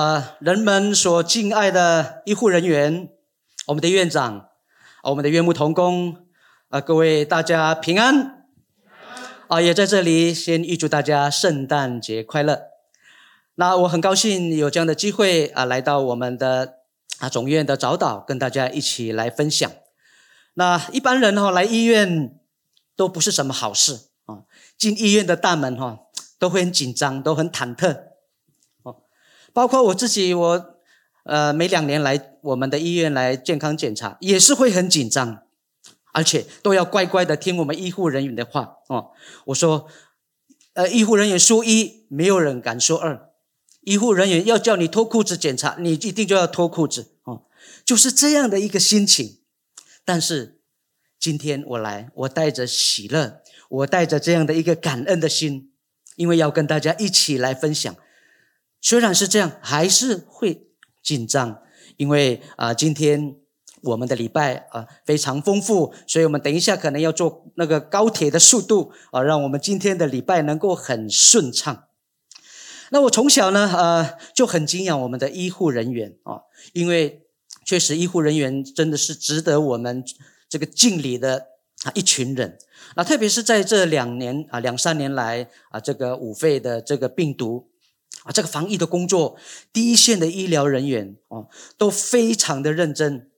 啊，人们所敬爱的医护人员，我们的院长，我们的院牧同工，啊、各位大家平安，啊、也在这里先预祝大家圣诞节快乐。那我很高兴有这样的机会啊、来到我们的啊总院的早岛，跟大家一起来分享。那一般人哈、哦、来医院都不是什么好事啊、进医院的大门哈、哦、都会很紧张，都很忐忑。包括我自己，我呃每两年来我们的医院来健康检查，也是会很紧张，而且都要乖乖的听我们医护人员的话哦。我说，呃，医护人员说一，没有人敢说二。医护人员要叫你脱裤子检查，你一定就要脱裤子哦，就是这样的一个心情。但是今天我来，我带着喜乐，我带着这样的一个感恩的心，因为要跟大家一起来分享。虽然是这样，还是会紧张，因为啊、今天我们的礼拜啊、非常丰富，所以我们等一下可能要坐那个高铁的速度啊、让我们今天的礼拜能够很顺畅。那我从小呢，呃，就很敬仰我们的医护人员啊、因为确实医护人员真的是值得我们这个敬礼的啊一群人。那特别是在这两年啊两三年来啊，这个五肺的这个病毒。啊，这个防疫的工作，第一线的医疗人员哦，都非常的认真。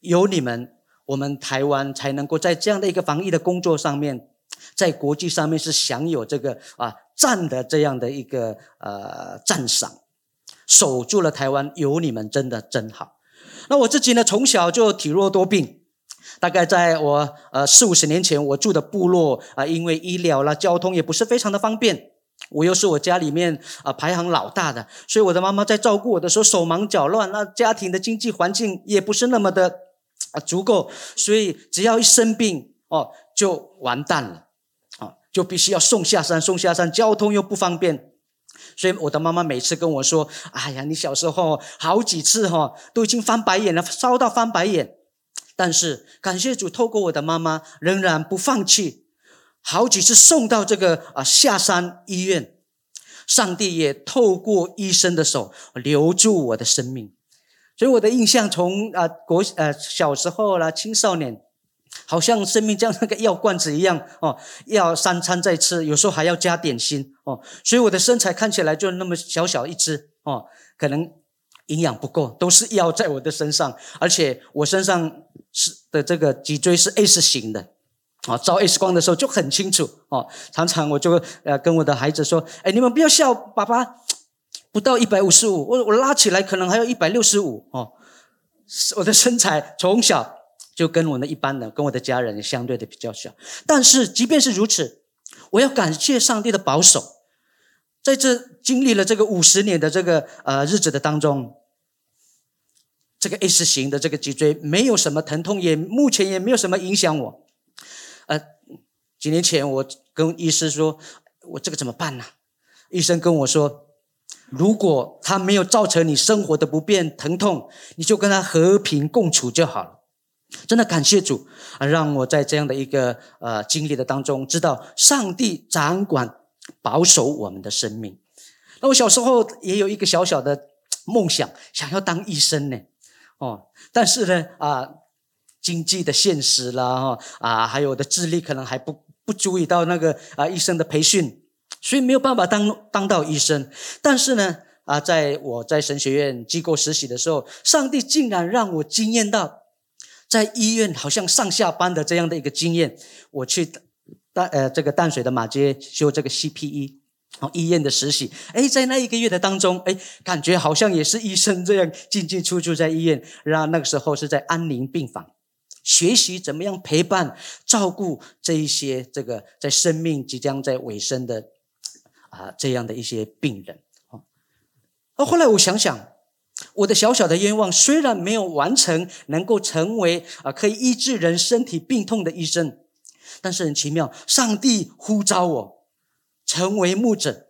有你们，我们台湾才能够在这样的一个防疫的工作上面，在国际上面是享有这个啊赞的这样的一个呃赞赏，守住了台湾。有你们，真的真好。那我自己呢，从小就体弱多病，大概在我呃四五十年前，我住的部落啊，因为医疗啦、交通也不是非常的方便。我又是我家里面啊排行老大的，所以我的妈妈在照顾我的时候手忙脚乱，那家庭的经济环境也不是那么的啊足够，所以只要一生病哦就完蛋了，啊就必须要送下山，送下山交通又不方便，所以我的妈妈每次跟我说：“哎呀，你小时候好几次哈都已经翻白眼了，烧到翻白眼。”但是感谢主，透过我的妈妈仍然不放弃。好几次送到这个啊下山医院，上帝也透过医生的手留住我的生命，所以我的印象从啊国呃小时候啦青少年，好像生命像那个药罐子一样哦，要三餐再吃，有时候还要加点心哦，所以我的身材看起来就那么小小一只哦，可能营养不够，都是药在我的身上，而且我身上是的这个脊椎是 S 型的。啊，照 X 光的时候就很清楚哦。常常我就呃跟我的孩子说：“哎，你们不要笑，爸爸不到一百五十五，我我拉起来可能还有一百六十五哦。我的身材从小就跟我们一般的，跟我的家人相对的比较小。但是即便是如此，我要感谢上帝的保守，在这经历了这个五十年的这个呃日子的当中，这个 S 型的这个脊椎没有什么疼痛，也目前也没有什么影响我。”呃，几年前我跟医师说，我这个怎么办呢？医生跟我说，如果他没有造成你生活的不便、疼痛，你就跟他和平共处就好了。真的感谢主啊，让我在这样的一个呃经历的当中，知道上帝掌管、保守我们的生命。那我小时候也有一个小小的梦想，想要当医生呢。哦，但是呢，啊、经济的现实啦，哈啊，还有我的智力可能还不不足以到那个啊医生的培训，所以没有办法当当到医生。但是呢，啊，在我在神学院机构实习的时候，上帝竟然让我惊艳到在医院好像上下班的这样的一个经验。我去淡呃这个淡水的马街修这个 CPE 哦医院的实习，诶，在那一个月的当中，诶，感觉好像也是医生这样进进出出在医院。然后那个时候是在安宁病房。学习怎么样陪伴、照顾这一些这个在生命即将在尾声的啊这样的一些病人。啊，后来我想想，我的小小的愿望虽然没有完成，能够成为啊可以医治人身体病痛的医生，但是很奇妙，上帝呼召我成为牧者。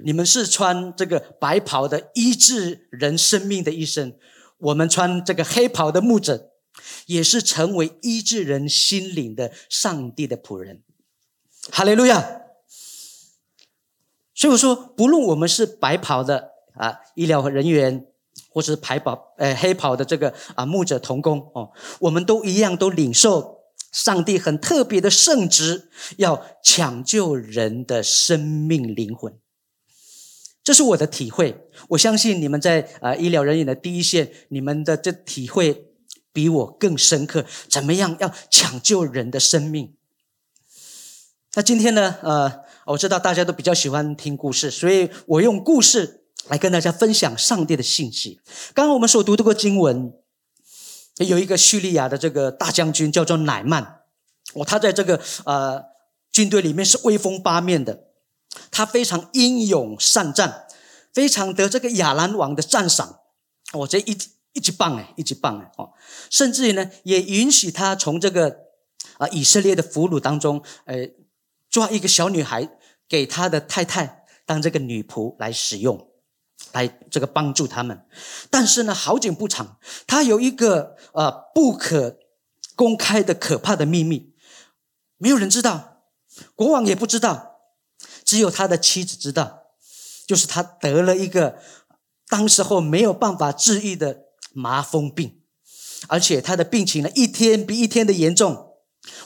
你们是穿这个白袍的医治人生命的医生，我们穿这个黑袍的牧者。也是成为医治人心灵的上帝的仆人，哈利路亚。所以我说，不论我们是白袍的啊医疗人员，或是白袍呃黑袍的这个啊牧者同工哦，我们都一样都领受上帝很特别的圣职，要抢救人的生命灵魂。这是我的体会，我相信你们在啊医疗人员的第一线，你们的这体会比我更深刻。怎么样要抢救人的生命？那今天呢？呃，我知道大家都比较喜欢听故事，所以我用故事来跟大家分享上帝的信息。刚刚我们所读的个经文，有一个叙利亚的这个大将军叫做乃曼，哦，他在这个呃军队里面是威风八面的。他非常英勇善战，非常得这个亚兰王的赞赏。我这一一级棒哎，一级棒哎哦！甚至于呢，也允许他从这个啊以色列的俘虏当中，呃，抓一个小女孩给他的太太当这个女仆来使用，来这个帮助他们。但是呢，好景不长，他有一个呃不可公开的可怕的秘密，没有人知道，国王也不知道。只有他的妻子知道，就是他得了一个当时候没有办法治愈的麻风病，而且他的病情呢一天比一天的严重。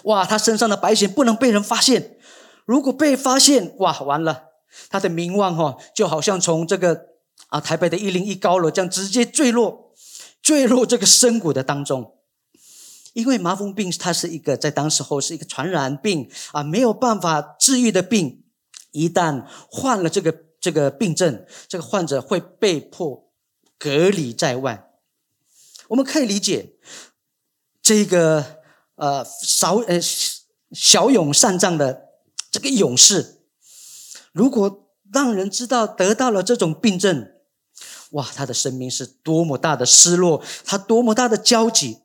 哇，他身上的白癣不能被人发现，如果被发现，哇，完了，他的名望哈就好像从这个啊台北的一零一高楼这样直接坠落，坠落这个深谷的当中。因为麻风病它是一个在当时候是一个传染病啊，没有办法治愈的病。一旦患了这个这个病症，这个患者会被迫隔离在外。我们可以理解，这个呃少呃骁勇善战的这个勇士，如果让人知道得到了这种病症，哇，他的生命是多么大的失落，他多么大的焦急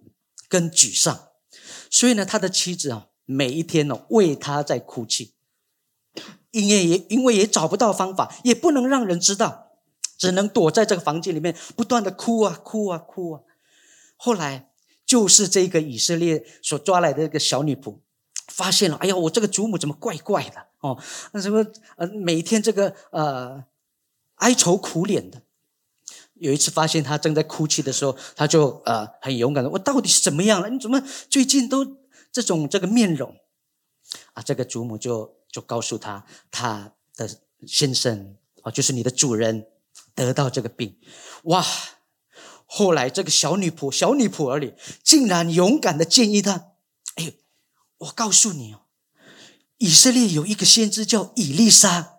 跟沮丧。所以呢，他的妻子啊，每一天呢为他在哭泣。因为也因为也找不到方法，也不能让人知道，只能躲在这个房间里面，不断的哭啊哭啊哭啊。后来就是这个以色列所抓来的一个小女仆，发现了，哎呀，我这个祖母怎么怪怪的哦？那什么呃，每天这个呃哀愁苦脸的。有一次发现她正在哭泣的时候，他就呃很勇敢的，我到底是怎么样了？你怎么最近都这种这个面容？啊，这个祖母就。就告诉他，他的先生啊，就是你的主人，得到这个病，哇！后来这个小女仆，小女仆而已，竟然勇敢的建议他：“哎，我告诉你哦，以色列有一个先知叫以利沙，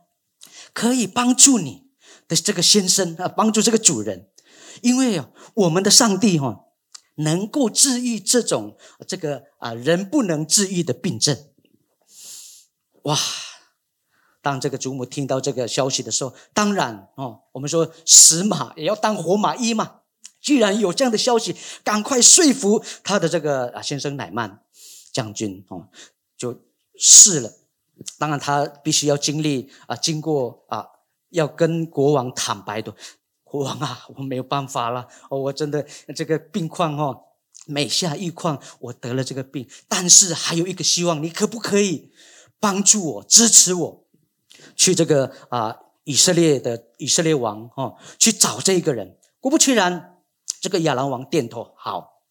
可以帮助你的这个先生啊，帮助这个主人，因为啊，我们的上帝哈，能够治愈这种这个啊人不能治愈的病症。”哇！当这个主母听到这个消息的时候，当然哦，我们说死马也要当活马医嘛。既然有这样的消息，赶快说服他的这个啊先生乃曼将军哦，就试了。当然他必须要经历啊，经过啊，要跟国王坦白的。国王啊，我没有办法了哦，我真的这个病况哦，每下一况，我得了这个病，但是还有一个希望，你可不可以？帮助我，支持我，去这个啊、以色列的以色列王哦，去找这一个人。果不其然，这个亚兰王点头，好，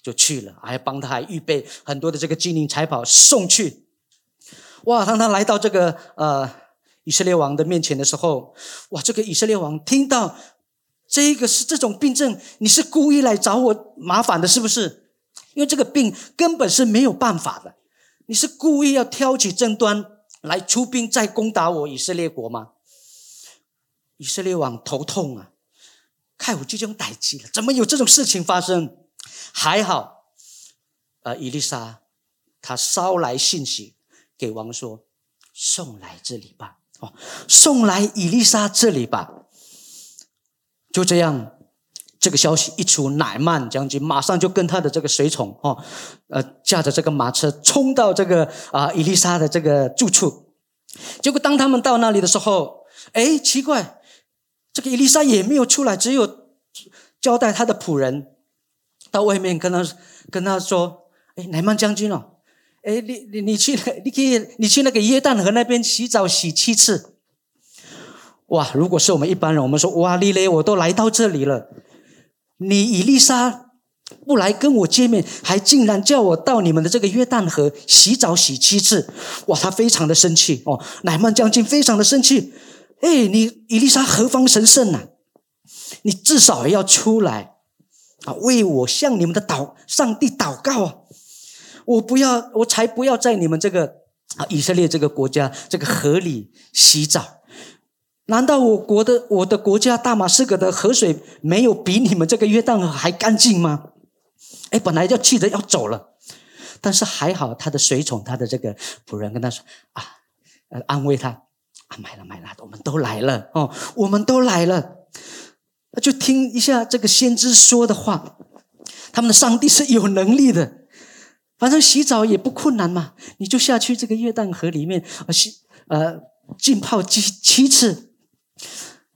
就去了，还帮他还预备很多的这个金银财宝送去。哇，当他来到这个呃以色列王的面前的时候，哇，这个以色列王听到这个是这种病症，你是故意来找我麻烦的，是不是？因为这个病根本是没有办法的。你是故意要挑起争端来出兵再攻打我以色列国吗？以色列王头痛啊！看我这种歹机了，怎么有这种事情发生？还好，呃，伊丽莎他捎来信息给王说：“送来这里吧，哦，送来伊丽莎这里吧。”就这样。这个消息一出，乃曼将军马上就跟他的这个随从哦，呃，驾着这个马车冲到这个啊伊丽莎的这个住处。结果当他们到那里的时候，哎，奇怪，这个以利沙也没有出来，只有交代他的仆人到外面跟他跟他说：“哎，乃曼将军哦，哎，你你你去，你可以你去那个约旦河那边洗澡洗七次。”哇，如果是我们一般人，我们说哇，丽雷，我都来到这里了，你伊利沙不来跟我见面，还竟然叫我到你们的这个约旦河洗澡洗七次，哇，他非常的生气哦。乃曼将军非常的生气，哎，你伊丽莎何方神圣啊？你至少要出来啊，为我向你们的祷上帝祷告啊！我不要，我才不要在你们这个啊以色列这个国家这个河里洗澡。难道我国的我的国家大马士革的河水没有比你们这个约旦河还干净吗？哎，本来就气得要走了，但是还好他的随从，他的这个仆人跟他说啊，呃，安慰他啊，买了买了，我们都来了哦，我们都来了，就听一下这个先知说的话，他们的上帝是有能力的，反正洗澡也不困难嘛，你就下去这个约旦河里面呃洗呃浸泡七七次。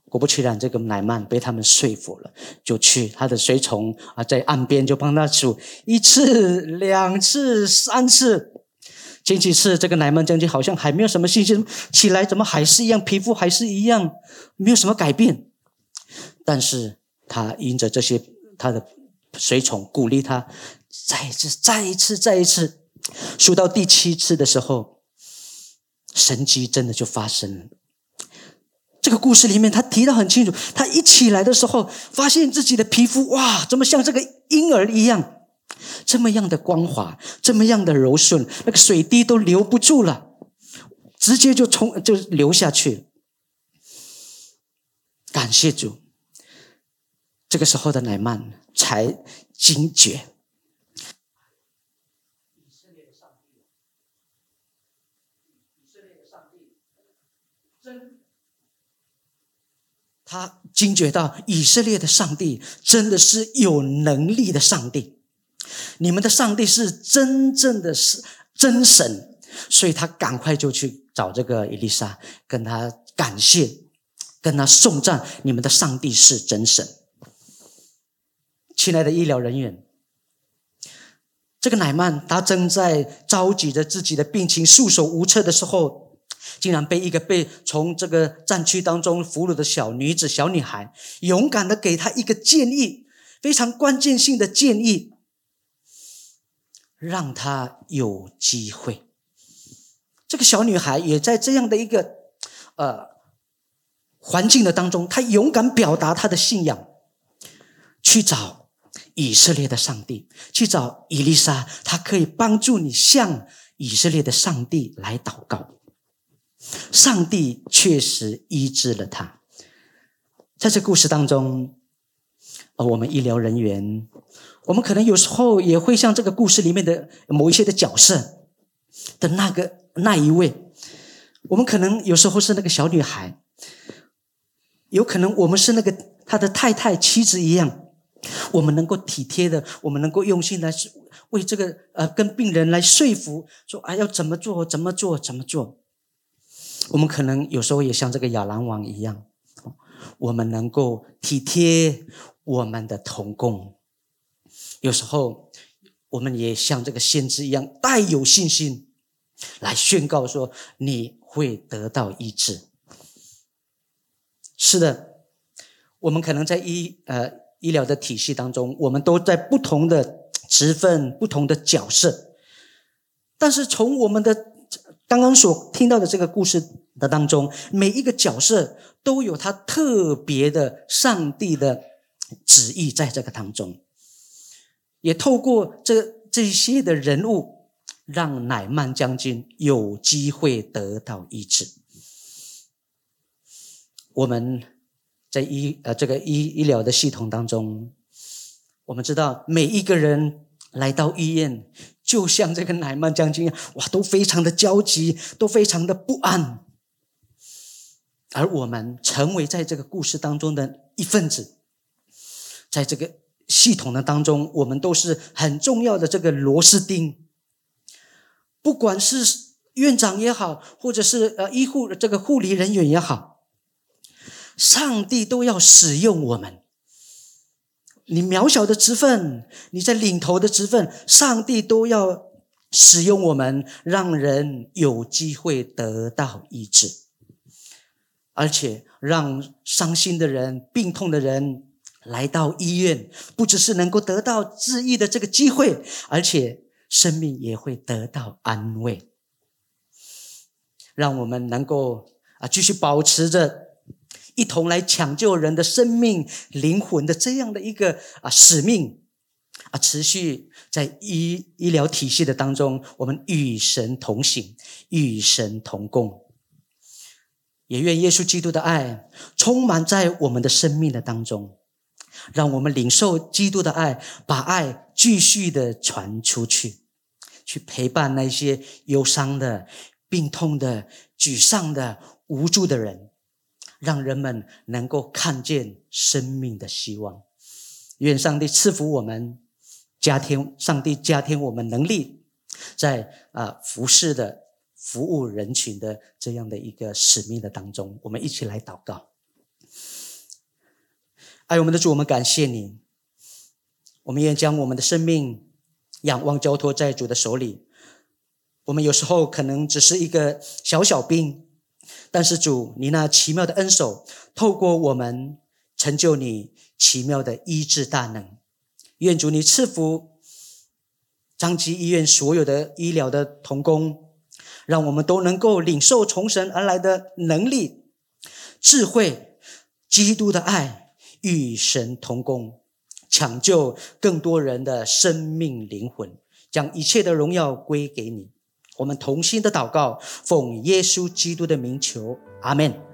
果不其然，这个乃曼被他们说服了，就去他的随从啊，在岸边就帮他数一次、两次、三次，前几次这个奶妈将军好像还没有什么信心，起来怎么还是一样，皮肤还是一样，没有什么改变。但是他因着这些他的随从鼓励他，再一次、再一次、再一次，数到第七次的时候，神迹真的就发生了。这个故事里面，他提到很清楚，他一起来的时候，发现自己的皮肤哇，怎么像这个婴儿一样，这么样的光滑，这么样的柔顺，那个水滴都留不住了，直接就冲就流下去。感谢主，这个时候的乃曼才惊觉。他惊觉到以色列的上帝真的是有能力的上帝，你们的上帝是真正的是真神，所以他赶快就去找这个伊丽莎，跟他感谢，跟他颂赞，你们的上帝是真神。亲爱的医疗人员，这个乃曼他正在着急着自己的病情，束手无策的时候。竟然被一个被从这个战区当中俘虏的小女子、小女孩，勇敢的给他一个建议，非常关键性的建议，让他有机会。这个小女孩也在这样的一个呃环境的当中，她勇敢表达她的信仰，去找以色列的上帝，去找伊丽莎，她可以帮助你向以色列的上帝来祷告。上帝确实医治了他。在这故事当中，我们医疗人员，我们可能有时候也会像这个故事里面的某一些的角色的那个那一位，我们可能有时候是那个小女孩，有可能我们是那个他的太太、妻子一样，我们能够体贴的，我们能够用心来为这个呃跟病人来说服，说啊要怎么做，怎么做，怎么做。我们可能有时候也像这个亚兰王一样，我们能够体贴我们的同工。有时候，我们也像这个先知一样，带有信心来宣告说：“你会得到医治。”是的，我们可能在医呃医疗的体系当中，我们都在不同的职分、不同的角色，但是从我们的。刚刚所听到的这个故事的当中，每一个角色都有他特别的上帝的旨意在这个当中，也透过这这些的人物，让乃曼将军有机会得到医治。我们在医呃这个医医疗的系统当中，我们知道每一个人来到医院。就像这个乃曼将军一样，哇，都非常的焦急，都非常的不安。而我们成为在这个故事当中的一份子，在这个系统的当中，我们都是很重要的这个螺丝钉。不管是院长也好，或者是呃医护这个护理人员也好，上帝都要使用我们。你渺小的职分，你在领头的职分，上帝都要使用我们，让人有机会得到医治。而且让伤心的人、病痛的人来到医院，不只是能够得到治愈的这个机会，而且生命也会得到安慰。让我们能够啊，继续保持着一同来抢救人的生命、灵魂的这样的一个啊使命啊，持续在医医疗体系的当中，我们与神同行，与神同工。也愿耶稣基督的爱充满在我们的生命的当中，让我们领受基督的爱，把爱继续的传出去，去陪伴那些忧伤的。病痛的、沮丧的、无助的人，让人们能够看见生命的希望。愿上帝赐福我们，加添上帝加添我们能力，在啊服侍的服务人群的这样的一个使命的当中，我们一起来祷告。爱我们的主，我们感谢你，我们愿将我们的生命仰望交托在主的手里。我们有时候可能只是一个小小兵，但是主，你那奇妙的恩手，透过我们成就你奇妙的医治大能。愿主你赐福张基医院所有的医疗的同工，让我们都能够领受从神而来的能力、智慧、基督的爱，与神同工，抢救更多人的生命灵魂，将一切的荣耀归给你。我们同心的祷告，奉耶稣基督的名求，阿门。